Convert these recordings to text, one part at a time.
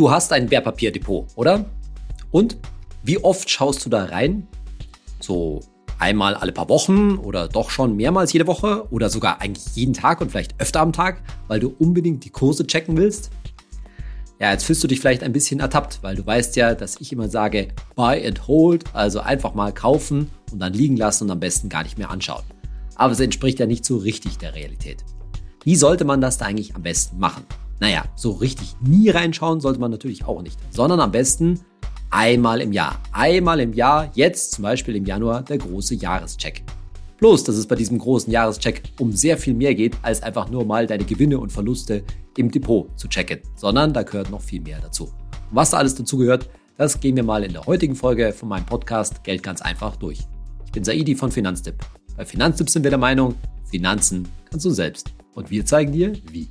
Du hast ein Wertpapierdepot, oder? Und wie oft schaust du da rein? So einmal alle paar Wochen oder doch schon mehrmals jede Woche oder sogar eigentlich jeden Tag und vielleicht öfter am Tag, weil du unbedingt die Kurse checken willst? Ja, jetzt fühlst du dich vielleicht ein bisschen ertappt, weil du weißt ja, dass ich immer sage, buy and hold, also einfach mal kaufen und dann liegen lassen und am besten gar nicht mehr anschauen. Aber es entspricht ja nicht so richtig der Realität. Wie sollte man das da eigentlich am besten machen? Naja, so richtig nie reinschauen sollte man natürlich auch nicht, sondern am besten einmal im Jahr. Einmal im Jahr, jetzt zum Beispiel im Januar, der große Jahrescheck. Bloß, dass es bei diesem großen Jahrescheck um sehr viel mehr geht, als einfach nur mal deine Gewinne und Verluste im Depot zu checken, sondern da gehört noch viel mehr dazu. Und was da alles dazu gehört, das gehen wir mal in der heutigen Folge von meinem Podcast Geld ganz einfach durch. Ich bin Saidi von Finanztipp. Bei Finanztipp sind wir der Meinung, Finanzen kannst du selbst. Und wir zeigen dir, wie.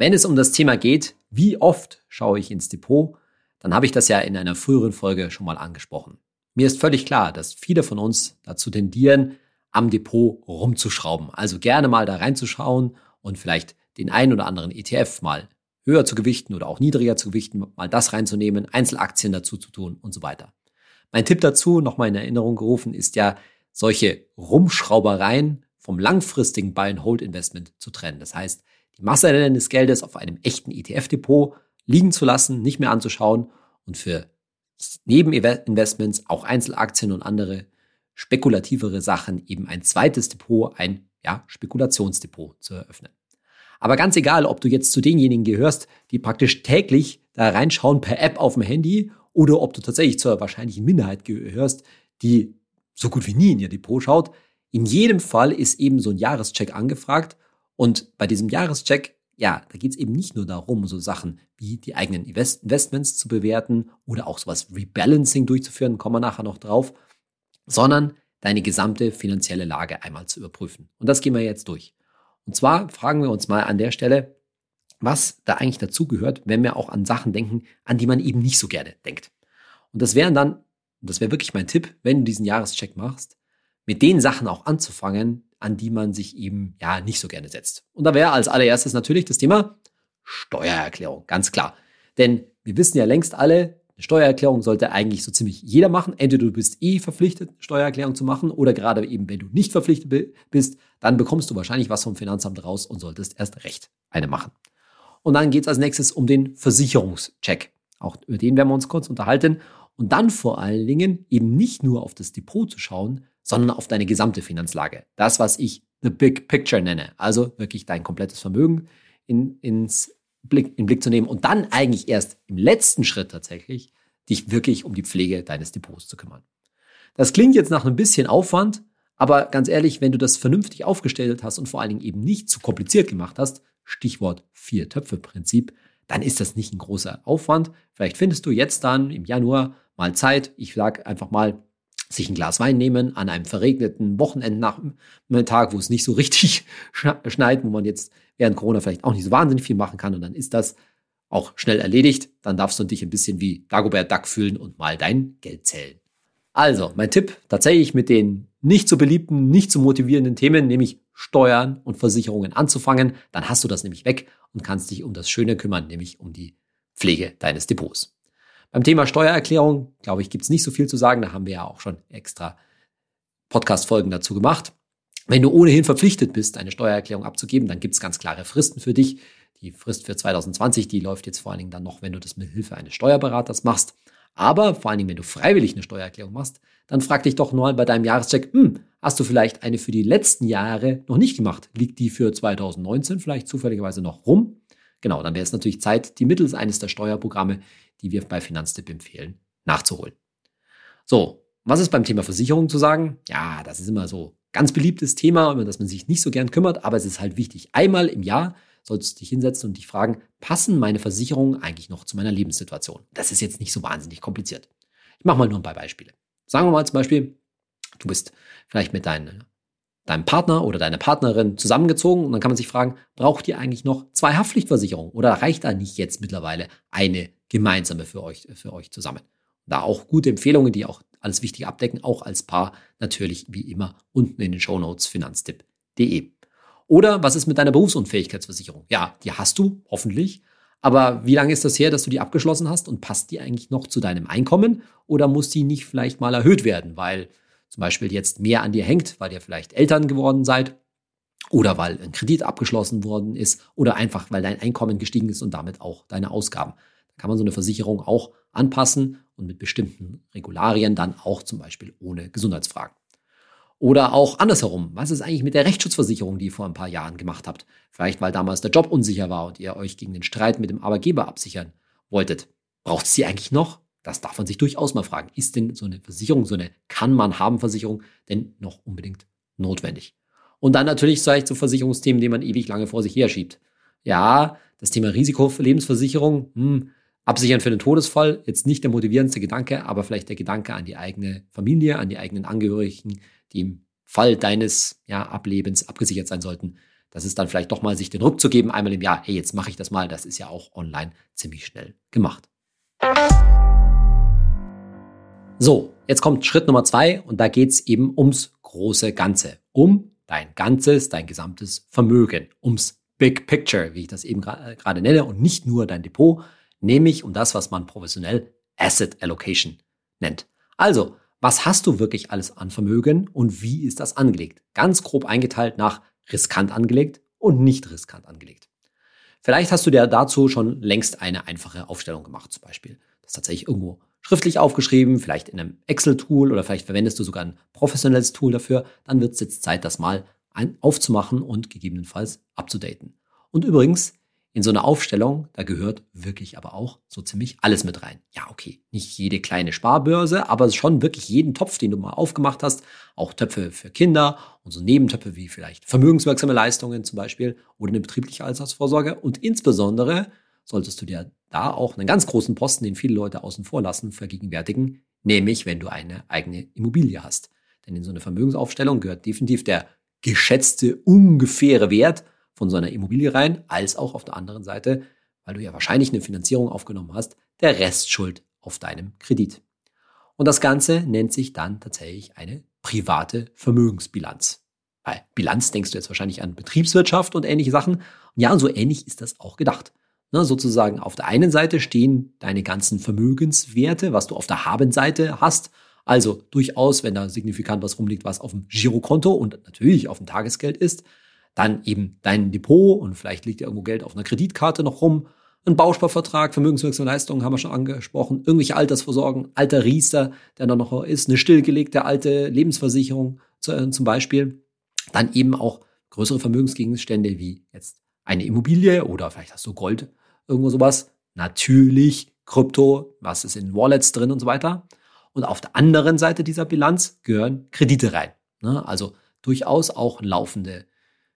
Wenn es um das Thema geht, wie oft schaue ich ins Depot, dann habe ich das ja in einer früheren Folge schon mal angesprochen. Mir ist völlig klar, dass viele von uns dazu tendieren, am Depot rumzuschrauben. Also gerne mal da reinzuschauen und vielleicht den einen oder anderen ETF mal höher zu gewichten oder auch niedriger zu gewichten, mal das reinzunehmen, Einzelaktien dazu zu tun und so weiter. Mein Tipp dazu, nochmal in Erinnerung gerufen, ist ja, solche Rumschraubereien vom langfristigen Buy-and-Hold-Investment zu trennen. Das heißt, die Masse des Geldes auf einem echten ETF-Depot liegen zu lassen, nicht mehr anzuschauen und für Nebeninvestments, auch Einzelaktien und andere spekulativere Sachen eben ein zweites Depot, ein ja, Spekulationsdepot zu eröffnen. Aber ganz egal, ob du jetzt zu denjenigen gehörst, die praktisch täglich da reinschauen per App auf dem Handy oder ob du tatsächlich zur wahrscheinlichen Minderheit gehörst, die so gut wie nie in ihr Depot schaut, in jedem Fall ist eben so ein Jahrescheck angefragt und bei diesem Jahrescheck, ja, da geht es eben nicht nur darum, so Sachen wie die eigenen Investments zu bewerten oder auch sowas Rebalancing durchzuführen, kommen wir nachher noch drauf, sondern deine gesamte finanzielle Lage einmal zu überprüfen. Und das gehen wir jetzt durch. Und zwar fragen wir uns mal an der Stelle, was da eigentlich dazugehört, wenn wir auch an Sachen denken, an die man eben nicht so gerne denkt. Und das wären dann, das wäre wirklich mein Tipp, wenn du diesen Jahrescheck machst, mit den Sachen auch anzufangen, an die man sich eben ja nicht so gerne setzt. Und da wäre als allererstes natürlich das Thema Steuererklärung, ganz klar. Denn wir wissen ja längst alle, eine Steuererklärung sollte eigentlich so ziemlich jeder machen. Entweder du bist eh verpflichtet, eine Steuererklärung zu machen, oder gerade eben, wenn du nicht verpflichtet bist, dann bekommst du wahrscheinlich was vom Finanzamt raus und solltest erst recht eine machen. Und dann geht es als nächstes um den Versicherungscheck. Auch über den werden wir uns kurz unterhalten. Und dann vor allen Dingen eben nicht nur auf das Depot zu schauen, sondern auf deine gesamte Finanzlage. Das, was ich the big picture nenne. Also wirklich dein komplettes Vermögen in, ins Blick, in Blick zu nehmen und dann eigentlich erst im letzten Schritt tatsächlich dich wirklich um die Pflege deines Depots zu kümmern. Das klingt jetzt nach ein bisschen Aufwand, aber ganz ehrlich, wenn du das vernünftig aufgestellt hast und vor allen Dingen eben nicht zu kompliziert gemacht hast, Stichwort Vier-Töpfe-Prinzip, dann ist das nicht ein großer Aufwand. Vielleicht findest du jetzt dann im Januar mal Zeit. Ich sage einfach mal, sich ein Glas Wein nehmen an einem verregneten Wochenendnachmittag, wo es nicht so richtig schneit, wo man jetzt während Corona vielleicht auch nicht so wahnsinnig viel machen kann. Und dann ist das auch schnell erledigt. Dann darfst du dich ein bisschen wie Dagobert Duck fühlen und mal dein Geld zählen. Also, mein Tipp tatsächlich mit den nicht so beliebten, nicht so motivierenden Themen, nämlich Steuern und Versicherungen anzufangen. Dann hast du das nämlich weg und kannst dich um das Schöne kümmern, nämlich um die Pflege deines Depots. Beim Thema Steuererklärung, glaube ich, gibt es nicht so viel zu sagen. Da haben wir ja auch schon extra Podcast-Folgen dazu gemacht. Wenn du ohnehin verpflichtet bist, eine Steuererklärung abzugeben, dann gibt es ganz klare Fristen für dich. Die Frist für 2020, die läuft jetzt vor allen Dingen dann noch, wenn du das mit Hilfe eines Steuerberaters machst. Aber vor allen Dingen, wenn du freiwillig eine Steuererklärung machst, dann frag dich doch mal bei deinem Jahrescheck, hm, hast du vielleicht eine für die letzten Jahre noch nicht gemacht? Liegt die für 2019 vielleicht zufälligerweise noch rum? Genau, dann wäre es natürlich Zeit, die mittels eines der Steuerprogramme die wir bei Finanztipp empfehlen, nachzuholen. So, was ist beim Thema Versicherung zu sagen? Ja, das ist immer so ganz beliebtes Thema, über das man sich nicht so gern kümmert, aber es ist halt wichtig. Einmal im Jahr solltest du dich hinsetzen und dich fragen, passen meine Versicherungen eigentlich noch zu meiner Lebenssituation? Das ist jetzt nicht so wahnsinnig kompliziert. Ich mache mal nur ein paar Beispiele. Sagen wir mal zum Beispiel, du bist vielleicht mit deinen deinem Partner oder deiner Partnerin zusammengezogen und dann kann man sich fragen, braucht ihr eigentlich noch zwei Haftpflichtversicherungen oder reicht da nicht jetzt mittlerweile eine gemeinsame für euch, für euch zusammen? Da auch gute Empfehlungen, die auch alles Wichtige abdecken, auch als Paar natürlich wie immer unten in den Show Notes finanztipp.de. Oder was ist mit deiner Berufsunfähigkeitsversicherung? Ja, die hast du, hoffentlich. Aber wie lange ist das her, dass du die abgeschlossen hast und passt die eigentlich noch zu deinem Einkommen? Oder muss die nicht vielleicht mal erhöht werden, weil zum Beispiel jetzt mehr an dir hängt, weil ihr vielleicht Eltern geworden seid oder weil ein Kredit abgeschlossen worden ist oder einfach weil dein Einkommen gestiegen ist und damit auch deine Ausgaben. Da kann man so eine Versicherung auch anpassen und mit bestimmten Regularien dann auch zum Beispiel ohne Gesundheitsfragen. Oder auch andersherum. Was ist eigentlich mit der Rechtsschutzversicherung, die ihr vor ein paar Jahren gemacht habt? Vielleicht, weil damals der Job unsicher war und ihr euch gegen den Streit mit dem Arbeitgeber absichern wolltet. Braucht es die eigentlich noch? Das darf man sich durchaus mal fragen. Ist denn so eine Versicherung, so eine kann man haben Versicherung denn noch unbedingt notwendig? Und dann natürlich vielleicht so Versicherungsthemen, die man ewig lange vor sich her schiebt. Ja, das Thema Risikolebensversicherung, hm, absichern für den Todesfall, jetzt nicht der motivierendste Gedanke, aber vielleicht der Gedanke an die eigene Familie, an die eigenen Angehörigen, die im Fall deines ja, Ablebens abgesichert sein sollten. Das ist dann vielleicht doch mal sich den Ruck zu geben, einmal im Jahr, hey, jetzt mache ich das mal. Das ist ja auch online ziemlich schnell gemacht. So, jetzt kommt Schritt Nummer zwei und da geht's eben ums große Ganze, um dein ganzes, dein gesamtes Vermögen, ums Big Picture, wie ich das eben gerade nenne, und nicht nur dein Depot, nämlich um das, was man professionell Asset Allocation nennt. Also, was hast du wirklich alles an Vermögen und wie ist das angelegt? Ganz grob eingeteilt nach riskant angelegt und nicht riskant angelegt. Vielleicht hast du dir dazu schon längst eine einfache Aufstellung gemacht, zum Beispiel. Das tatsächlich irgendwo schriftlich aufgeschrieben, vielleicht in einem Excel-Tool oder vielleicht verwendest du sogar ein professionelles Tool dafür. Dann wird es jetzt Zeit, das mal aufzumachen und gegebenenfalls abzudaten. Und übrigens, in so einer Aufstellung, da gehört wirklich aber auch so ziemlich alles mit rein. Ja, okay, nicht jede kleine Sparbörse, aber schon wirklich jeden Topf, den du mal aufgemacht hast, auch Töpfe für Kinder und so Nebentöpfe wie vielleicht vermögenswirksame Leistungen zum Beispiel oder eine betriebliche Altersvorsorge und insbesondere solltest du dir da auch einen ganz großen Posten, den viele Leute außen vor lassen, vergegenwärtigen, nämlich wenn du eine eigene Immobilie hast. Denn in so eine Vermögensaufstellung gehört definitiv der geschätzte ungefähre Wert von so einer Immobilie rein, als auch auf der anderen Seite, weil du ja wahrscheinlich eine Finanzierung aufgenommen hast, der Restschuld auf deinem Kredit. Und das Ganze nennt sich dann tatsächlich eine private Vermögensbilanz. Bei Bilanz denkst du jetzt wahrscheinlich an Betriebswirtschaft und ähnliche Sachen. Und ja, so ähnlich ist das auch gedacht. Ne, sozusagen auf der einen Seite stehen deine ganzen Vermögenswerte, was du auf der Habenseite hast. Also durchaus, wenn da signifikant was rumliegt, was auf dem Girokonto und natürlich auf dem Tagesgeld ist, dann eben dein Depot und vielleicht liegt ja irgendwo Geld auf einer Kreditkarte noch rum. Ein Bausparvertrag, vermögenswirksame Leistungen haben wir schon angesprochen, irgendwelche Altersvorsorgen, alter Riester, der da noch ist, eine stillgelegte alte Lebensversicherung äh, zum Beispiel. Dann eben auch größere Vermögensgegenstände wie jetzt eine Immobilie oder vielleicht hast du Gold, irgendwo sowas. Natürlich Krypto, was ist in Wallets drin und so weiter. Und auf der anderen Seite dieser Bilanz gehören Kredite rein. Ne? Also durchaus auch laufende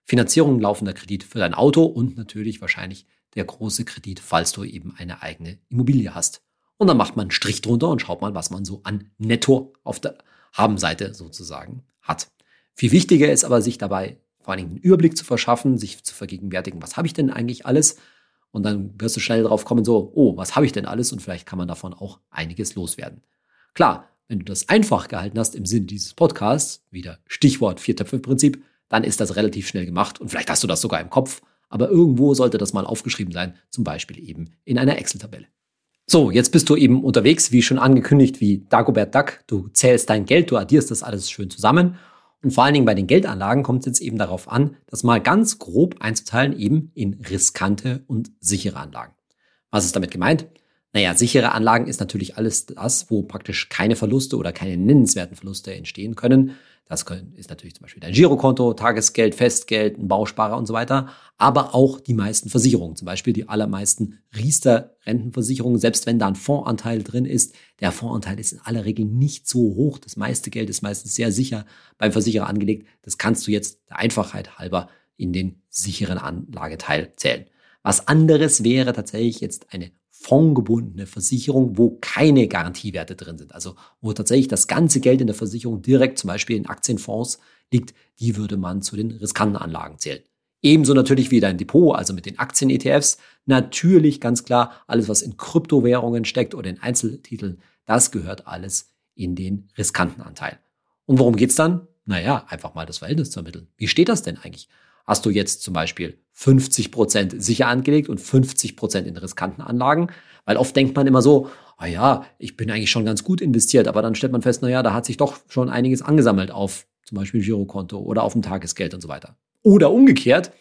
Finanzierung laufender Kredit für dein Auto und natürlich wahrscheinlich der große Kredit, falls du eben eine eigene Immobilie hast. Und dann macht man einen Strich drunter und schaut mal, was man so an Netto auf der Habenseite sozusagen hat. Viel wichtiger ist aber, sich dabei vor allen Dingen einen Überblick zu verschaffen, sich zu vergegenwärtigen, was habe ich denn eigentlich alles? Und dann wirst du schnell drauf kommen, so, oh, was habe ich denn alles? Und vielleicht kann man davon auch einiges loswerden. Klar, wenn du das einfach gehalten hast im Sinne dieses Podcasts, wieder Stichwort Viertöpfe-Prinzip, dann ist das relativ schnell gemacht und vielleicht hast du das sogar im Kopf, aber irgendwo sollte das mal aufgeschrieben sein, zum Beispiel eben in einer Excel-Tabelle. So, jetzt bist du eben unterwegs, wie schon angekündigt, wie Dagobert Duck. Du zählst dein Geld, du addierst das alles schön zusammen. Und vor allen Dingen bei den Geldanlagen kommt es jetzt eben darauf an, das mal ganz grob einzuteilen eben in riskante und sichere Anlagen. Was ist damit gemeint? Naja, sichere Anlagen ist natürlich alles das, wo praktisch keine Verluste oder keine nennenswerten Verluste entstehen können. Das ist natürlich zum Beispiel dein Girokonto, Tagesgeld, Festgeld, ein Bausparer und so weiter. Aber auch die meisten Versicherungen, zum Beispiel die allermeisten Riester-Rentenversicherungen, selbst wenn da ein Fondsanteil drin ist. Der Fondsanteil ist in aller Regel nicht so hoch. Das meiste Geld ist meistens sehr sicher beim Versicherer angelegt. Das kannst du jetzt der Einfachheit halber in den sicheren Anlageteil zählen. Was anderes wäre tatsächlich jetzt eine fondgebundene Versicherung, wo keine Garantiewerte drin sind. Also wo tatsächlich das ganze Geld in der Versicherung direkt zum Beispiel in Aktienfonds liegt, die würde man zu den riskanten Anlagen zählen. Ebenso natürlich wie dein Depot, also mit den Aktien-ETFs. Natürlich ganz klar, alles, was in Kryptowährungen steckt oder in Einzeltiteln, das gehört alles in den riskanten Anteil. Und worum geht's dann? Naja, einfach mal das Verhältnis zu ermitteln. Wie steht das denn eigentlich? Hast du jetzt zum Beispiel 50 Prozent sicher angelegt und 50 Prozent in riskanten Anlagen? Weil oft denkt man immer so, ah ja, ich bin eigentlich schon ganz gut investiert, aber dann stellt man fest, na ja, da hat sich doch schon einiges angesammelt auf zum Beispiel Girokonto oder auf dem Tagesgeld und so weiter. Oder umgekehrt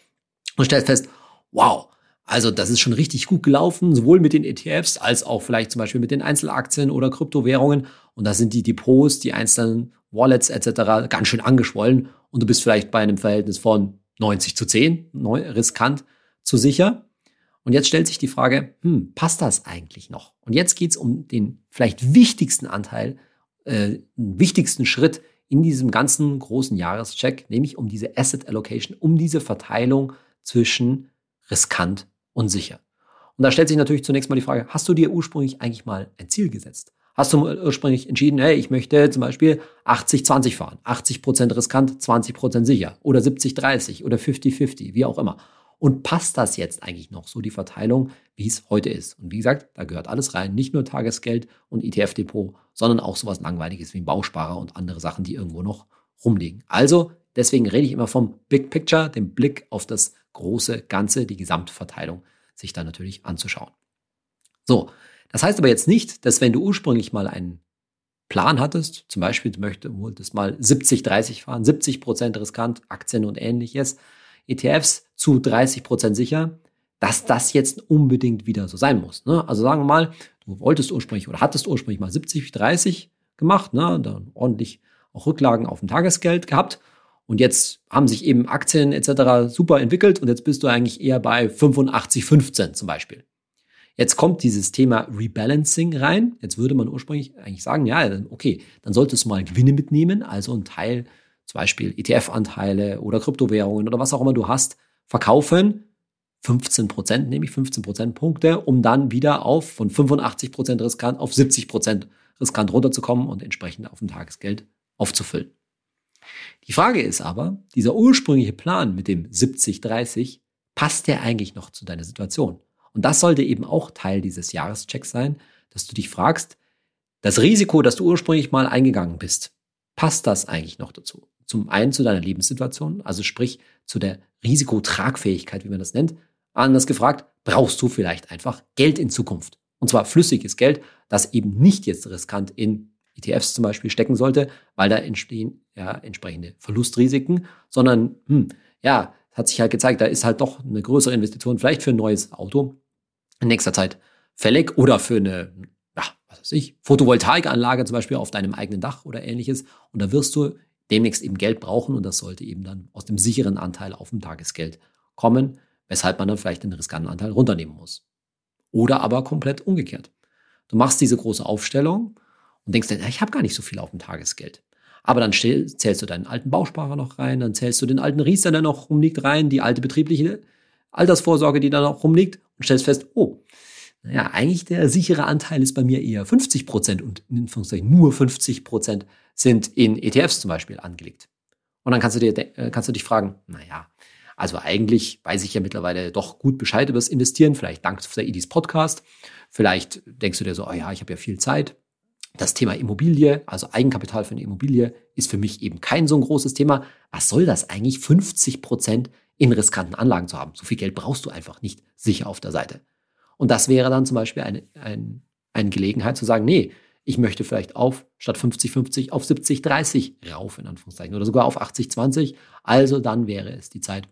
und stellt fest, wow, also das ist schon richtig gut gelaufen, sowohl mit den ETFs als auch vielleicht zum Beispiel mit den Einzelaktien oder Kryptowährungen. Und da sind die Depots, die einzelnen Wallets etc. ganz schön angeschwollen und du bist vielleicht bei einem Verhältnis von 90 zu 10, riskant zu sicher. Und jetzt stellt sich die Frage, hm, passt das eigentlich noch? Und jetzt geht's um den vielleicht wichtigsten Anteil, äh, wichtigsten Schritt in diesem ganzen großen Jahrescheck, nämlich um diese Asset Allocation, um diese Verteilung zwischen riskant und sicher. Und da stellt sich natürlich zunächst mal die Frage, hast du dir ursprünglich eigentlich mal ein Ziel gesetzt? Hast du ursprünglich entschieden, hey, ich möchte zum Beispiel 80-20 fahren, 80% riskant, 20% sicher oder 70-30 oder 50-50, wie auch immer. Und passt das jetzt eigentlich noch so die Verteilung, wie es heute ist? Und wie gesagt, da gehört alles rein, nicht nur Tagesgeld und ETF-Depot, sondern auch sowas Langweiliges wie ein Bausparer und andere Sachen, die irgendwo noch rumliegen. Also, deswegen rede ich immer vom Big Picture, dem Blick auf das große Ganze, die Gesamtverteilung, sich da natürlich anzuschauen. So, das heißt aber jetzt nicht, dass wenn du ursprünglich mal einen Plan hattest, zum Beispiel du möchtest, wolltest mal 70-30 fahren, 70 Prozent riskant, Aktien und ähnliches, ETFs zu 30 Prozent sicher, dass das jetzt unbedingt wieder so sein muss. Ne? Also sagen wir mal, du wolltest ursprünglich oder hattest ursprünglich mal 70-30 gemacht, ne? dann ordentlich auch Rücklagen auf dem Tagesgeld gehabt und jetzt haben sich eben Aktien etc. super entwickelt und jetzt bist du eigentlich eher bei 85-15 zum Beispiel. Jetzt kommt dieses Thema Rebalancing rein. Jetzt würde man ursprünglich eigentlich sagen, ja, okay, dann solltest du mal Gewinne mitnehmen, also ein Teil, zum Beispiel ETF-Anteile oder Kryptowährungen oder was auch immer du hast, verkaufen. 15 Prozent, nämlich 15 Prozentpunkte, um dann wieder auf von 85 Prozent riskant auf 70 Prozent riskant runterzukommen und entsprechend auf dem Tagesgeld aufzufüllen. Die Frage ist aber, dieser ursprüngliche Plan mit dem 70-30, passt der eigentlich noch zu deiner Situation? Und das sollte eben auch Teil dieses Jahreschecks sein, dass du dich fragst, das Risiko, das du ursprünglich mal eingegangen bist, passt das eigentlich noch dazu? Zum einen zu deiner Lebenssituation, also sprich zu der Risikotragfähigkeit, wie man das nennt. Anders gefragt, brauchst du vielleicht einfach Geld in Zukunft? Und zwar flüssiges Geld, das eben nicht jetzt riskant in ETFs zum Beispiel stecken sollte, weil da entstehen ja entsprechende Verlustrisiken, sondern hm, ja, hat sich halt gezeigt, da ist halt doch eine größere Investition vielleicht für ein neues Auto in nächster Zeit fällig oder für eine, ja, was weiß ich, Photovoltaikanlage zum Beispiel auf deinem eigenen Dach oder ähnliches. Und da wirst du demnächst eben Geld brauchen und das sollte eben dann aus dem sicheren Anteil auf dem Tagesgeld kommen, weshalb man dann vielleicht den riskanten Anteil runternehmen muss. Oder aber komplett umgekehrt. Du machst diese große Aufstellung und denkst dann, ich habe gar nicht so viel auf dem Tagesgeld. Aber dann zählst du deinen alten Bausparer noch rein, dann zählst du den alten Riester, der noch rumliegt, rein, die alte betriebliche Altersvorsorge, die da noch rumliegt und stellst fest, oh, naja, eigentlich der sichere Anteil ist bei mir eher 50 Prozent und in Anführungszeichen nur 50 Prozent sind in ETFs zum Beispiel angelegt. Und dann kannst du dir, äh, kannst du dich fragen, naja, also eigentlich weiß ich ja mittlerweile doch gut Bescheid über das Investieren, vielleicht dank der Edis Podcast. Vielleicht denkst du dir so, oh ja, ich habe ja viel Zeit das Thema Immobilie, also Eigenkapital für eine Immobilie, ist für mich eben kein so ein großes Thema. Was soll das eigentlich, 50 Prozent in riskanten Anlagen zu haben? So viel Geld brauchst du einfach nicht sicher auf der Seite. Und das wäre dann zum Beispiel eine, eine, eine Gelegenheit zu sagen, nee, ich möchte vielleicht auf statt 50-50 auf 70-30 rauf, in Anführungszeichen, oder sogar auf 80-20. Also dann wäre es die Zeit,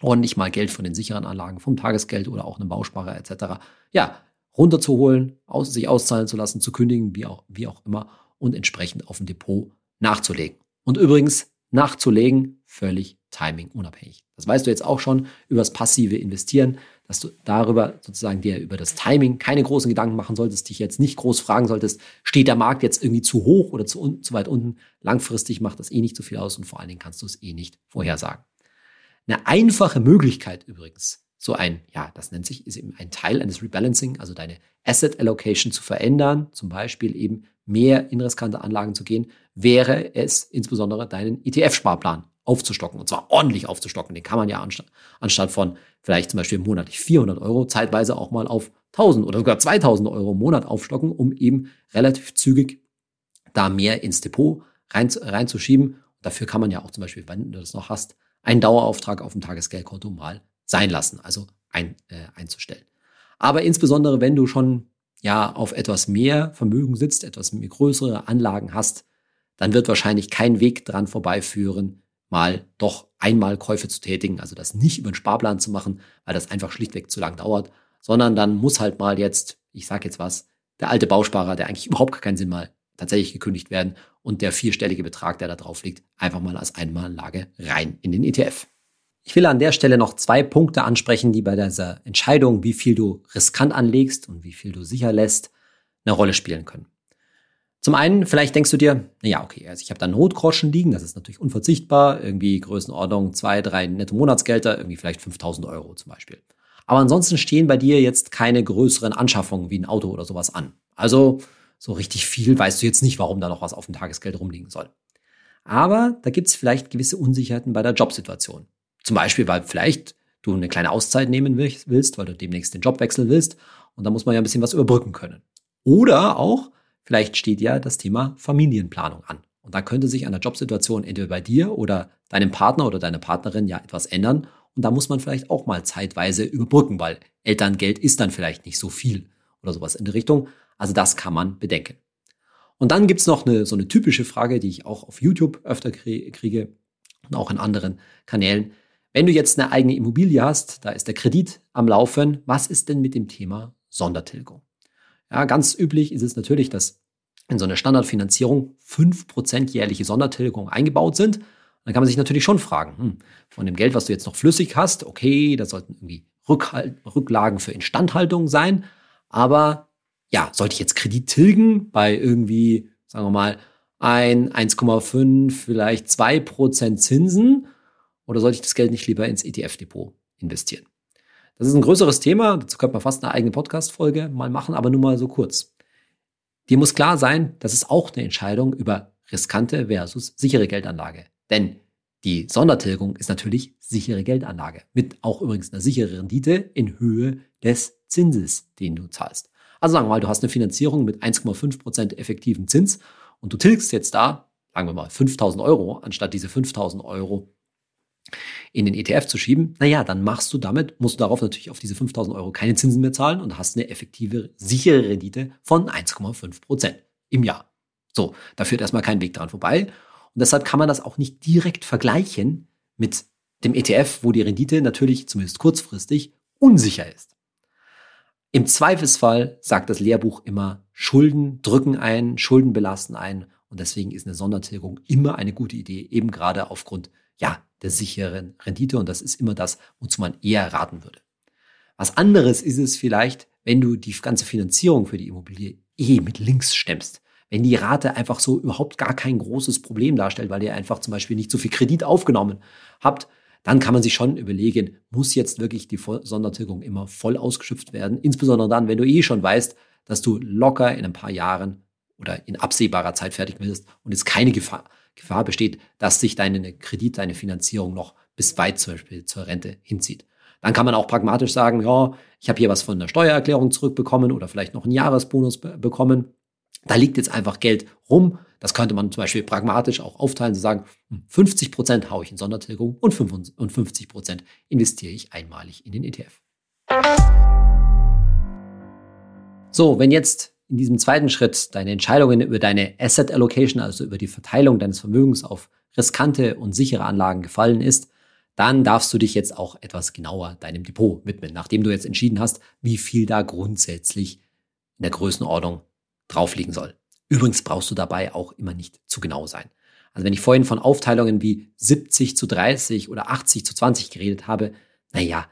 ordentlich mal Geld von den sicheren Anlagen, vom Tagesgeld oder auch einem Bausparer etc. Ja, runterzuholen, aus, sich auszahlen zu lassen, zu kündigen, wie auch, wie auch immer, und entsprechend auf dem Depot nachzulegen. Und übrigens, nachzulegen, völlig timing-unabhängig. Das weißt du jetzt auch schon über das passive Investieren, dass du darüber sozusagen dir über das Timing keine großen Gedanken machen solltest, dich jetzt nicht groß fragen solltest, steht der Markt jetzt irgendwie zu hoch oder zu, zu weit unten. Langfristig macht das eh nicht so viel aus und vor allen Dingen kannst du es eh nicht vorhersagen. Eine einfache Möglichkeit übrigens, so ein, ja, das nennt sich, ist eben ein Teil eines Rebalancing, also deine Asset Allocation zu verändern, zum Beispiel eben mehr in riskante Anlagen zu gehen, wäre es insbesondere deinen ETF-Sparplan aufzustocken und zwar ordentlich aufzustocken. Den kann man ja anstatt, anstatt von vielleicht zum Beispiel monatlich 400 Euro zeitweise auch mal auf 1000 oder sogar 2000 Euro im Monat aufstocken, um eben relativ zügig da mehr ins Depot rein, reinzuschieben. Dafür kann man ja auch zum Beispiel, wenn du das noch hast, einen Dauerauftrag auf dem Tagesgeldkonto mal sein lassen, also ein, äh, einzustellen. Aber insbesondere, wenn du schon ja auf etwas mehr Vermögen sitzt, etwas größere Anlagen hast, dann wird wahrscheinlich kein Weg dran vorbeiführen, mal doch einmal Käufe zu tätigen, also das nicht über den Sparplan zu machen, weil das einfach schlichtweg zu lang dauert, sondern dann muss halt mal jetzt, ich sag jetzt was, der alte Bausparer, der eigentlich überhaupt keinen Sinn mal tatsächlich gekündigt werden und der vierstellige Betrag, der da drauf liegt, einfach mal als Einmallage rein in den ETF. Ich will an der Stelle noch zwei Punkte ansprechen, die bei dieser Entscheidung, wie viel du riskant anlegst und wie viel du sicher lässt, eine Rolle spielen können. Zum einen, vielleicht denkst du dir, naja, okay, also ich habe da Notgroschen liegen, das ist natürlich unverzichtbar, irgendwie Größenordnung zwei, drei netto Monatsgelder, irgendwie vielleicht 5000 Euro zum Beispiel. Aber ansonsten stehen bei dir jetzt keine größeren Anschaffungen wie ein Auto oder sowas an. Also so richtig viel weißt du jetzt nicht, warum da noch was auf dem Tagesgeld rumliegen soll. Aber da gibt es vielleicht gewisse Unsicherheiten bei der Jobsituation. Zum Beispiel, weil vielleicht du eine kleine Auszeit nehmen willst, weil du demnächst den Job wechseln willst. Und da muss man ja ein bisschen was überbrücken können. Oder auch, vielleicht steht ja das Thema Familienplanung an. Und da könnte sich an der Jobsituation entweder bei dir oder deinem Partner oder deiner Partnerin ja etwas ändern. Und da muss man vielleicht auch mal zeitweise überbrücken, weil Elterngeld ist dann vielleicht nicht so viel oder sowas in die Richtung. Also das kann man bedenken. Und dann gibt's noch eine, so eine typische Frage, die ich auch auf YouTube öfter kriege und auch in anderen Kanälen. Wenn du jetzt eine eigene Immobilie hast, da ist der Kredit am Laufen, was ist denn mit dem Thema Sondertilgung? Ja, ganz üblich ist es natürlich, dass in so einer Standardfinanzierung fünf Prozent jährliche Sondertilgung eingebaut sind. Dann kann man sich natürlich schon fragen, hm, von dem Geld, was du jetzt noch flüssig hast, okay, da sollten irgendwie Rückhalt, Rücklagen für Instandhaltung sein, aber ja, sollte ich jetzt Kredit tilgen bei irgendwie, sagen wir mal, ein 1,5, vielleicht zwei Prozent Zinsen? Oder sollte ich das Geld nicht lieber ins ETF-Depot investieren? Das ist ein größeres Thema. Dazu könnte man fast eine eigene Podcast-Folge mal machen, aber nur mal so kurz. Dir muss klar sein, das ist auch eine Entscheidung über riskante versus sichere Geldanlage. Denn die Sondertilgung ist natürlich sichere Geldanlage. Mit auch übrigens einer sicheren Rendite in Höhe des Zinses, den du zahlst. Also sagen wir mal, du hast eine Finanzierung mit 1,5% effektiven Zins und du tilgst jetzt da, sagen wir mal, 5000 Euro, anstatt diese 5000 Euro in den ETF zu schieben, naja, dann machst du damit, musst du darauf natürlich auf diese 5000 Euro keine Zinsen mehr zahlen und hast eine effektive, sichere Rendite von 1,5% im Jahr. So, da führt erstmal kein Weg dran vorbei. Und deshalb kann man das auch nicht direkt vergleichen mit dem ETF, wo die Rendite natürlich zumindest kurzfristig unsicher ist. Im Zweifelsfall sagt das Lehrbuch immer, Schulden drücken ein, Schulden belasten ein. Und deswegen ist eine Sondertilgung immer eine gute Idee, eben gerade aufgrund ja, der sicheren Rendite. Und das ist immer das, wozu man eher raten würde. Was anderes ist es vielleicht, wenn du die ganze Finanzierung für die Immobilie eh mit links stemmst. Wenn die Rate einfach so überhaupt gar kein großes Problem darstellt, weil ihr einfach zum Beispiel nicht so viel Kredit aufgenommen habt, dann kann man sich schon überlegen, muss jetzt wirklich die Sondertilgung immer voll ausgeschöpft werden? Insbesondere dann, wenn du eh schon weißt, dass du locker in ein paar Jahren oder in absehbarer Zeit fertig wirst und es keine Gefahr, Gefahr besteht, dass sich deine Kredit, deine Finanzierung noch bis weit zum Beispiel zur Rente hinzieht. Dann kann man auch pragmatisch sagen, ja, ich habe hier was von der Steuererklärung zurückbekommen oder vielleicht noch einen Jahresbonus bekommen. Da liegt jetzt einfach Geld rum. Das könnte man zum Beispiel pragmatisch auch aufteilen, zu sagen, 50 hm, Prozent haue ich in Sondertilgung und 55 Prozent investiere ich einmalig in den ETF. So, wenn jetzt in diesem zweiten Schritt deine Entscheidungen über deine Asset Allocation, also über die Verteilung deines Vermögens auf riskante und sichere Anlagen gefallen ist, dann darfst du dich jetzt auch etwas genauer deinem Depot widmen, nachdem du jetzt entschieden hast, wie viel da grundsätzlich in der Größenordnung drauf liegen soll. Übrigens brauchst du dabei auch immer nicht zu genau sein. Also wenn ich vorhin von Aufteilungen wie 70 zu 30 oder 80 zu 20 geredet habe, naja,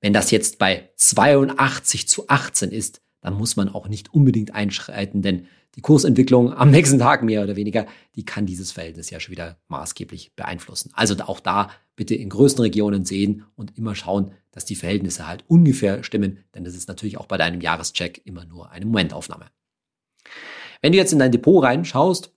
wenn das jetzt bei 82 zu 18 ist, dann muss man auch nicht unbedingt einschreiten, denn die Kursentwicklung am nächsten Tag mehr oder weniger, die kann dieses Verhältnis ja schon wieder maßgeblich beeinflussen. Also auch da bitte in größten Regionen sehen und immer schauen, dass die Verhältnisse halt ungefähr stimmen, denn das ist natürlich auch bei deinem Jahrescheck immer nur eine Momentaufnahme. Wenn du jetzt in dein Depot reinschaust,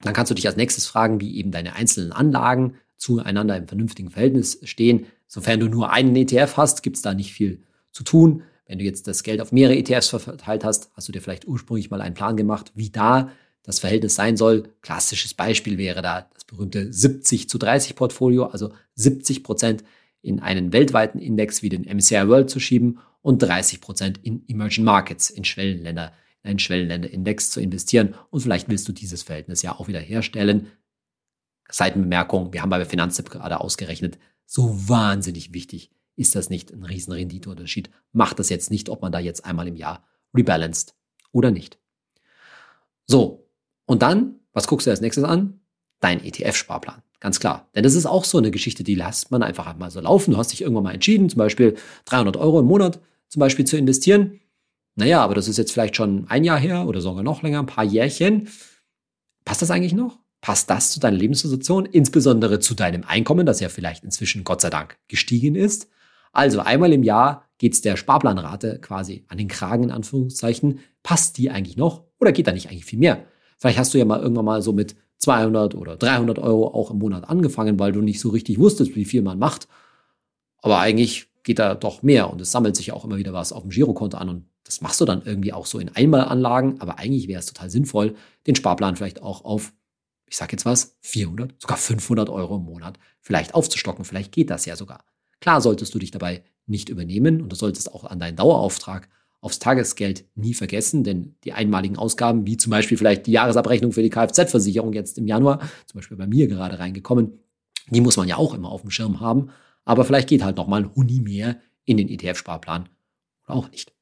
dann kannst du dich als nächstes fragen, wie eben deine einzelnen Anlagen zueinander im vernünftigen Verhältnis stehen. Sofern du nur einen ETF hast, gibt es da nicht viel zu tun. Wenn du jetzt das Geld auf mehrere ETFs verteilt hast, hast du dir vielleicht ursprünglich mal einen Plan gemacht, wie da das Verhältnis sein soll. Klassisches Beispiel wäre da das berühmte 70 zu 30 Portfolio, also 70 Prozent in einen weltweiten Index wie den MSCI World zu schieben und 30 Prozent in Emerging Markets, in Schwellenländer, in einen Schwellenländerindex zu investieren. Und vielleicht willst du dieses Verhältnis ja auch wieder herstellen. Seitenbemerkung, wir haben bei Finanztipp gerade ausgerechnet, so wahnsinnig wichtig ist das nicht ein riesen Renditeunterschied. Macht das jetzt nicht, ob man da jetzt einmal im Jahr rebalanced oder nicht. So, und dann, was guckst du als nächstes an? Dein ETF-Sparplan. Ganz klar. Denn das ist auch so eine Geschichte, die lässt man einfach mal so laufen. Du hast dich irgendwann mal entschieden, zum Beispiel 300 Euro im Monat zum Beispiel zu investieren. Naja, aber das ist jetzt vielleicht schon ein Jahr her oder sogar noch länger, ein paar Jährchen. Passt das eigentlich noch? Passt das zu deiner Lebenssituation, insbesondere zu deinem Einkommen, das ja vielleicht inzwischen Gott sei Dank gestiegen ist? Also einmal im Jahr geht's der Sparplanrate quasi an den Kragen in Anführungszeichen. Passt die eigentlich noch oder geht da nicht eigentlich viel mehr? Vielleicht hast du ja mal irgendwann mal so mit 200 oder 300 Euro auch im Monat angefangen, weil du nicht so richtig wusstest, wie viel man macht. Aber eigentlich geht da doch mehr und es sammelt sich auch immer wieder was auf dem Girokonto an und das machst du dann irgendwie auch so in Einmalanlagen. Aber eigentlich wäre es total sinnvoll, den Sparplan vielleicht auch auf, ich sag jetzt was, 400, sogar 500 Euro im Monat vielleicht aufzustocken. Vielleicht geht das ja sogar. Klar solltest du dich dabei nicht übernehmen und du solltest auch an deinen Dauerauftrag aufs Tagesgeld nie vergessen, denn die einmaligen Ausgaben, wie zum Beispiel vielleicht die Jahresabrechnung für die Kfz-Versicherung jetzt im Januar, zum Beispiel bei mir gerade reingekommen, die muss man ja auch immer auf dem Schirm haben. Aber vielleicht geht halt nochmal ein Huni mehr in den ETF-Sparplan oder auch nicht.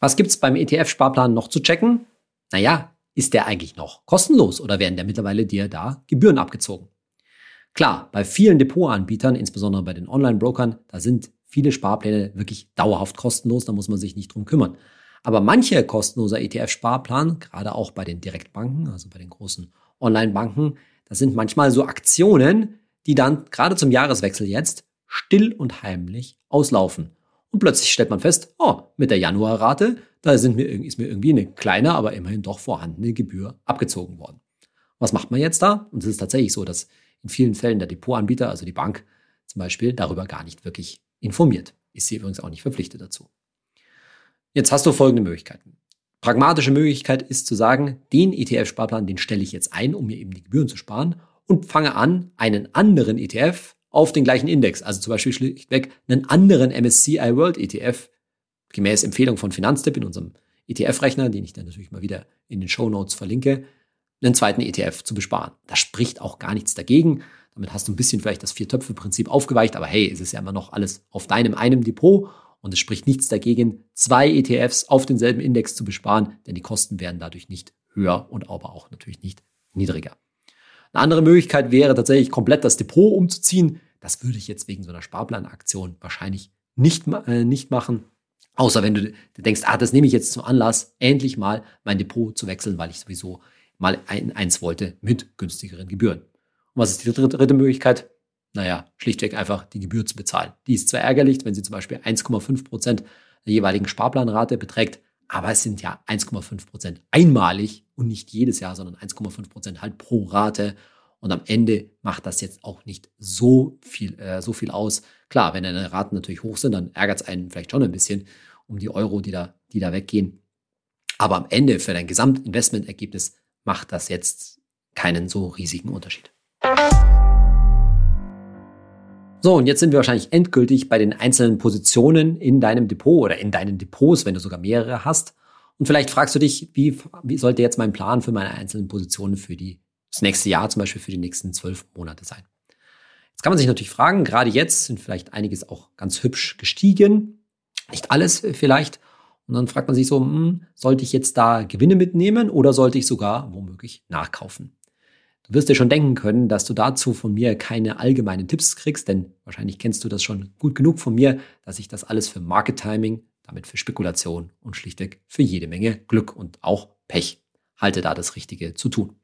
Was gibt's beim ETF-Sparplan noch zu checken? Naja, ist der eigentlich noch kostenlos oder werden der mittlerweile dir da Gebühren abgezogen? Klar, bei vielen Depotanbietern, insbesondere bei den Online-Brokern, da sind viele Sparpläne wirklich dauerhaft kostenlos, da muss man sich nicht drum kümmern. Aber manche kostenloser ETF-Sparplan, gerade auch bei den Direktbanken, also bei den großen Online-Banken, das sind manchmal so Aktionen, die dann gerade zum Jahreswechsel jetzt still und heimlich auslaufen. Und plötzlich stellt man fest, oh, mit der Januarrate, da sind mir, ist mir irgendwie eine kleine, aber immerhin doch vorhandene Gebühr abgezogen worden. Was macht man jetzt da? Und es ist tatsächlich so, dass in vielen Fällen der Depotanbieter, also die Bank zum Beispiel, darüber gar nicht wirklich informiert. Ist sie übrigens auch nicht verpflichtet dazu. Jetzt hast du folgende Möglichkeiten. Pragmatische Möglichkeit ist zu sagen, den ETF-Sparplan, den stelle ich jetzt ein, um mir eben die Gebühren zu sparen und fange an, einen anderen ETF auf den gleichen Index, also zum Beispiel schlichtweg einen anderen MSCI World ETF, gemäß Empfehlung von Finanztipp in unserem ETF-Rechner, den ich dann natürlich mal wieder in den Show Notes verlinke, einen zweiten ETF zu besparen. Da spricht auch gar nichts dagegen. Damit hast du ein bisschen vielleicht das Vier-Töpfe-Prinzip aufgeweicht, aber hey, es ist ja immer noch alles auf deinem einem Depot und es spricht nichts dagegen, zwei ETFs auf denselben Index zu besparen, denn die Kosten werden dadurch nicht höher und aber auch natürlich nicht niedriger. Eine andere Möglichkeit wäre tatsächlich komplett das Depot umzuziehen. Das würde ich jetzt wegen so einer Sparplanaktion wahrscheinlich nicht, äh, nicht machen. Außer wenn du denkst, ah, das nehme ich jetzt zum Anlass, endlich mal mein Depot zu wechseln, weil ich sowieso mal ein, eins wollte mit günstigeren Gebühren. Und was ist die dritte, dritte Möglichkeit? Naja, schlichtweg einfach die Gebühr zu bezahlen. Die ist zwar ärgerlich, wenn sie zum Beispiel 1,5 Prozent der jeweiligen Sparplanrate beträgt, aber es sind ja 1,5 Prozent einmalig und nicht jedes Jahr, sondern 1,5 Prozent halt pro Rate. Und am Ende macht das jetzt auch nicht so viel, äh, so viel aus. Klar, wenn deine Raten natürlich hoch sind, dann ärgert es einen vielleicht schon ein bisschen um die Euro, die da, die da weggehen. Aber am Ende für dein Gesamtinvestmentergebnis macht das jetzt keinen so riesigen Unterschied. So, und jetzt sind wir wahrscheinlich endgültig bei den einzelnen Positionen in deinem Depot oder in deinen Depots, wenn du sogar mehrere hast. Und vielleicht fragst du dich, wie, wie sollte jetzt mein Plan für meine einzelnen Positionen für die, das nächste Jahr, zum Beispiel für die nächsten zwölf Monate sein? Jetzt kann man sich natürlich fragen, gerade jetzt sind vielleicht einiges auch ganz hübsch gestiegen. Nicht alles vielleicht. Und dann fragt man sich so, hm, sollte ich jetzt da Gewinne mitnehmen oder sollte ich sogar womöglich nachkaufen? Du wirst dir schon denken können, dass du dazu von mir keine allgemeinen Tipps kriegst, denn wahrscheinlich kennst du das schon gut genug von mir, dass ich das alles für Market Timing, damit für Spekulation und schlichtweg für jede Menge Glück und auch Pech halte, da das Richtige zu tun.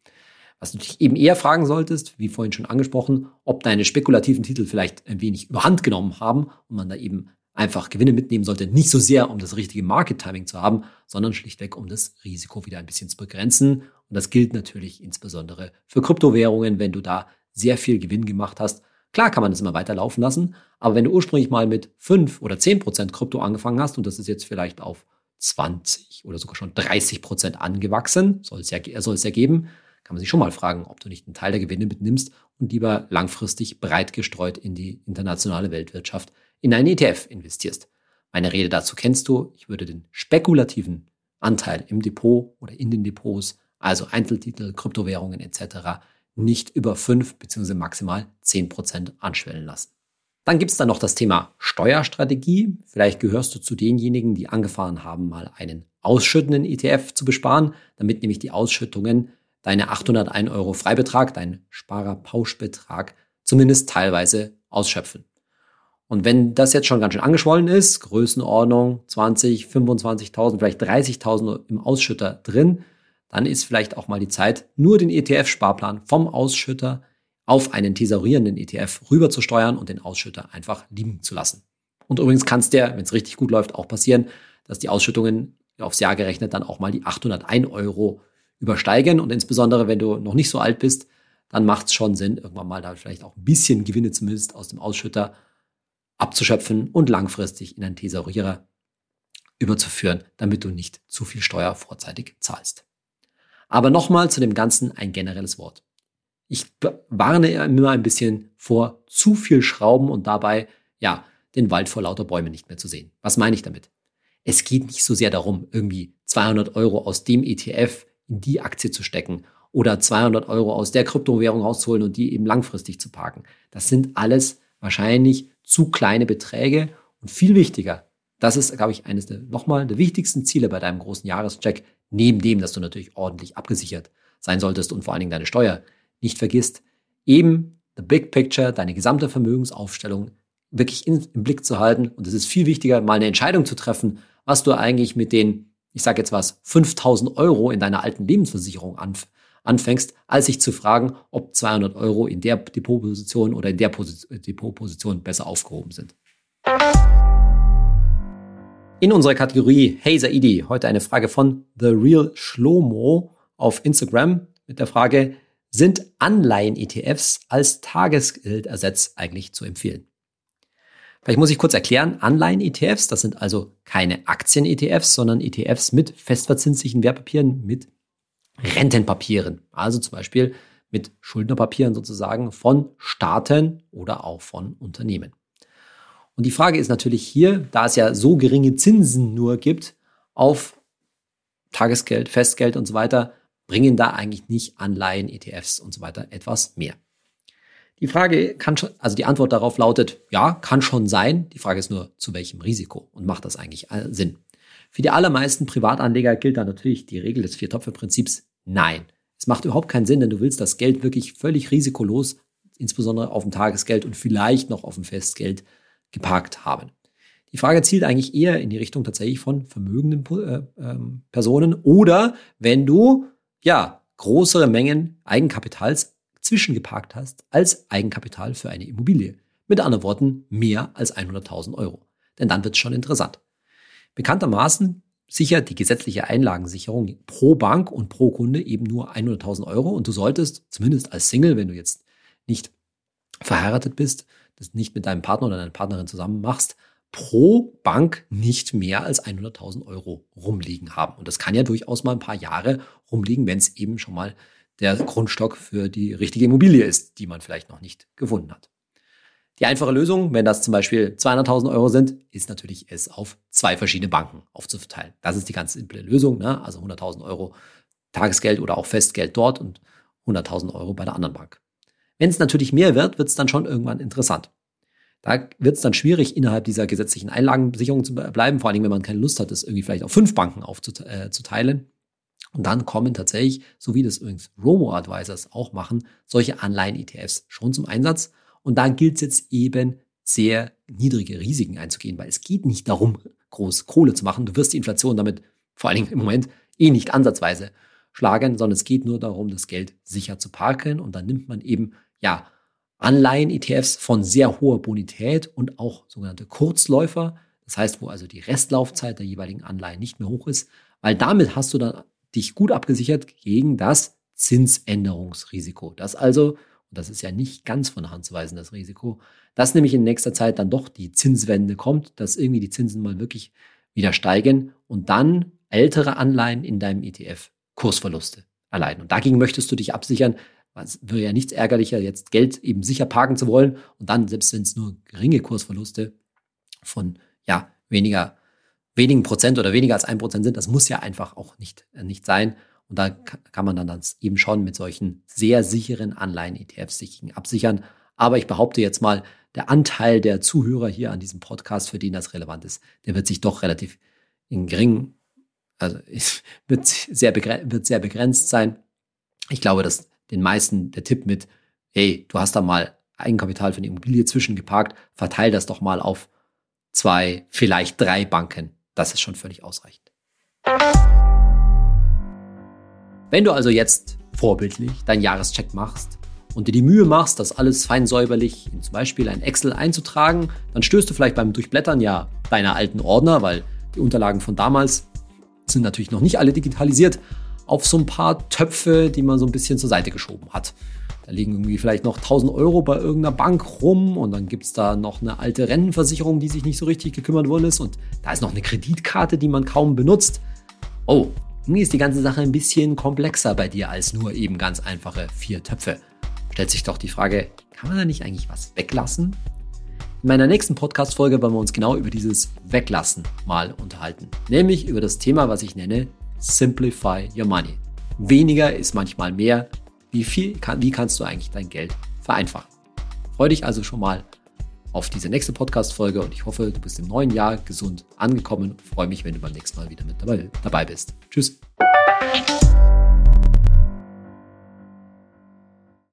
Was du dich eben eher fragen solltest, wie vorhin schon angesprochen, ob deine spekulativen Titel vielleicht ein wenig überhand genommen haben und man da eben einfach Gewinne mitnehmen sollte, nicht so sehr, um das richtige Market Timing zu haben, sondern schlichtweg, um das Risiko wieder ein bisschen zu begrenzen. Und das gilt natürlich insbesondere für Kryptowährungen, wenn du da sehr viel Gewinn gemacht hast. Klar kann man das immer weiter laufen lassen, aber wenn du ursprünglich mal mit fünf oder zehn Prozent Krypto angefangen hast und das ist jetzt vielleicht auf 20 oder sogar schon 30 Prozent angewachsen, soll es ja, soll es ja geben, kann man sich schon mal fragen, ob du nicht einen Teil der Gewinne mitnimmst und lieber langfristig breit gestreut in die internationale Weltwirtschaft in einen ETF investierst. Meine Rede dazu kennst du. Ich würde den spekulativen Anteil im Depot oder in den Depots, also Einzeltitel, Kryptowährungen etc., nicht über 5 bzw. maximal 10 Prozent anschwellen lassen. Dann gibt es dann noch das Thema Steuerstrategie. Vielleicht gehörst du zu denjenigen, die angefahren haben, mal einen ausschüttenden ETF zu besparen, damit nämlich die Ausschüttungen deine 801 Euro Freibetrag, dein Sparerpauschbetrag zumindest teilweise ausschöpfen. Und wenn das jetzt schon ganz schön angeschwollen ist, Größenordnung 20, 25.000, vielleicht 30.000 im Ausschütter drin, dann ist vielleicht auch mal die Zeit, nur den ETF-Sparplan vom Ausschütter auf einen thesaurierenden ETF rüber zu steuern und den Ausschütter einfach liegen zu lassen. Und übrigens kann es der, wenn es richtig gut läuft, auch passieren, dass die Ausschüttungen aufs Jahr gerechnet dann auch mal die 801 Euro übersteigen. Und insbesondere, wenn du noch nicht so alt bist, dann macht es schon Sinn, irgendwann mal da vielleicht auch ein bisschen Gewinne zumindest aus dem Ausschütter abzuschöpfen und langfristig in einen Thesaurierer überzuführen, damit du nicht zu viel Steuer vorzeitig zahlst. Aber nochmal zu dem Ganzen ein generelles Wort. Ich warne immer ein bisschen vor zu viel Schrauben und dabei, ja, den Wald vor lauter Bäumen nicht mehr zu sehen. Was meine ich damit? Es geht nicht so sehr darum, irgendwie 200 Euro aus dem ETF in die Aktie zu stecken oder 200 Euro aus der Kryptowährung rauszuholen und die eben langfristig zu parken. Das sind alles wahrscheinlich zu kleine Beträge und viel wichtiger. Das ist, glaube ich, eines der, nochmal, der wichtigsten Ziele bei deinem großen Jahrescheck, neben dem, dass du natürlich ordentlich abgesichert sein solltest und vor allen Dingen deine Steuer nicht vergisst, eben the big picture, deine gesamte Vermögensaufstellung wirklich in, im Blick zu halten. Und es ist viel wichtiger, mal eine Entscheidung zu treffen, was du eigentlich mit den, ich sage jetzt was, 5000 Euro in deiner alten Lebensversicherung anf anfängst, als sich zu fragen, ob 200 Euro in der Depotposition oder in der Depotposition besser aufgehoben sind. In unserer Kategorie Hey Saidi heute eine Frage von The Real Shlomo auf Instagram mit der Frage, sind Anleihen-ETFs als Tagesgeldersatz eigentlich zu empfehlen? Vielleicht muss ich kurz erklären, Anleihen-ETFs, das sind also keine Aktien-ETFs, sondern ETFs mit festverzinslichen Wertpapieren, mit Rentenpapieren. Also zum Beispiel mit Schuldnerpapieren sozusagen von Staaten oder auch von Unternehmen. Und die Frage ist natürlich hier, da es ja so geringe Zinsen nur gibt auf Tagesgeld, Festgeld und so weiter, bringen da eigentlich nicht Anleihen, ETFs und so weiter etwas mehr. Die Frage kann schon, also die Antwort darauf lautet, ja, kann schon sein. Die Frage ist nur, zu welchem Risiko und macht das eigentlich Sinn? Für die allermeisten Privatanleger gilt da natürlich die Regel des Vier-Töpfe-Prinzips. Nein. Es macht überhaupt keinen Sinn, denn du willst das Geld wirklich völlig risikolos, insbesondere auf dem Tagesgeld und vielleicht noch auf dem Festgeld geparkt haben. Die Frage zielt eigentlich eher in die Richtung tatsächlich von vermögenden äh, ähm, Personen oder wenn du ja größere Mengen Eigenkapitals zwischengeparkt hast als Eigenkapital für eine Immobilie. Mit anderen Worten, mehr als 100.000 Euro. Denn dann wird es schon interessant. Bekanntermaßen sichert die gesetzliche Einlagensicherung pro Bank und pro Kunde eben nur 100.000 Euro und du solltest, zumindest als Single, wenn du jetzt nicht verheiratet bist, das nicht mit deinem Partner oder deiner Partnerin zusammen machst, pro Bank nicht mehr als 100.000 Euro rumliegen haben. Und das kann ja durchaus mal ein paar Jahre rumliegen, wenn es eben schon mal der Grundstock für die richtige Immobilie ist, die man vielleicht noch nicht gefunden hat. Die einfache Lösung, wenn das zum Beispiel 200.000 Euro sind, ist natürlich es auf zwei verschiedene Banken aufzuverteilen. Das ist die ganz simple Lösung. Ne? Also 100.000 Euro Tagesgeld oder auch Festgeld dort und 100.000 Euro bei der anderen Bank. Wenn es natürlich mehr wird, wird es dann schon irgendwann interessant. Da wird es dann schwierig, innerhalb dieser gesetzlichen Einlagensicherung zu bleiben, vor allem wenn man keine Lust hat, das irgendwie vielleicht auf fünf Banken aufzuteilen. Äh, Und dann kommen tatsächlich, so wie das übrigens Robo-Advisors auch machen, solche Anleihen-ETFs schon zum Einsatz. Und da gilt es jetzt eben sehr niedrige Risiken einzugehen, weil es geht nicht darum, groß Kohle zu machen. Du wirst die Inflation damit vor allen Dingen im Moment eh nicht ansatzweise schlagen, sondern es geht nur darum, das Geld sicher zu parken. Und dann nimmt man eben ja, Anleihen-ETFs von sehr hoher Bonität und auch sogenannte Kurzläufer. Das heißt, wo also die Restlaufzeit der jeweiligen Anleihen nicht mehr hoch ist, weil damit hast du dann dich gut abgesichert gegen das Zinsänderungsrisiko. Das also, und das ist ja nicht ganz von Hand zu weisen, das Risiko, dass nämlich in nächster Zeit dann doch die Zinswende kommt, dass irgendwie die Zinsen mal wirklich wieder steigen und dann ältere Anleihen in deinem ETF Kursverluste erleiden. Und dagegen möchtest du dich absichern. Es wäre ja nichts ärgerlicher, jetzt Geld eben sicher parken zu wollen und dann, selbst wenn es nur geringe Kursverluste von ja, weniger, wenigen Prozent oder weniger als ein Prozent sind, das muss ja einfach auch nicht, äh, nicht sein. Und da kann man dann eben schon mit solchen sehr sicheren Anleihen-ETFs sich absichern. Aber ich behaupte jetzt mal, der Anteil der Zuhörer hier an diesem Podcast, für den das relevant ist, der wird sich doch relativ in geringen also wird sehr, wird sehr begrenzt sein. Ich glaube, dass den meisten der Tipp mit, hey, du hast da mal Eigenkapital für eine Immobilie zwischengeparkt, verteil das doch mal auf zwei, vielleicht drei Banken. Das ist schon völlig ausreichend. Wenn du also jetzt vorbildlich deinen Jahrescheck machst und dir die Mühe machst, das alles fein säuberlich in zum Beispiel ein Excel einzutragen, dann stößt du vielleicht beim Durchblättern ja deiner alten Ordner, weil die Unterlagen von damals sind natürlich noch nicht alle digitalisiert, auf so ein paar Töpfe, die man so ein bisschen zur Seite geschoben hat. Da liegen irgendwie vielleicht noch 1000 Euro bei irgendeiner Bank rum und dann gibt es da noch eine alte Rentenversicherung, die sich nicht so richtig gekümmert worden ist und da ist noch eine Kreditkarte, die man kaum benutzt. Oh, ist die ganze Sache ein bisschen komplexer bei dir als nur eben ganz einfache vier Töpfe. Stellt sich doch die Frage, kann man da nicht eigentlich was weglassen? In meiner nächsten Podcast-Folge wollen wir uns genau über dieses Weglassen mal unterhalten. Nämlich über das Thema, was ich nenne Simplify Your Money. Weniger ist manchmal mehr. Wie viel kann, wie kannst du eigentlich dein Geld vereinfachen? Freue dich also schon mal auf diese nächste Podcast-Folge und ich hoffe, du bist im neuen Jahr gesund angekommen. freue mich, wenn du beim nächsten Mal wieder mit dabei, dabei bist. Tschüss.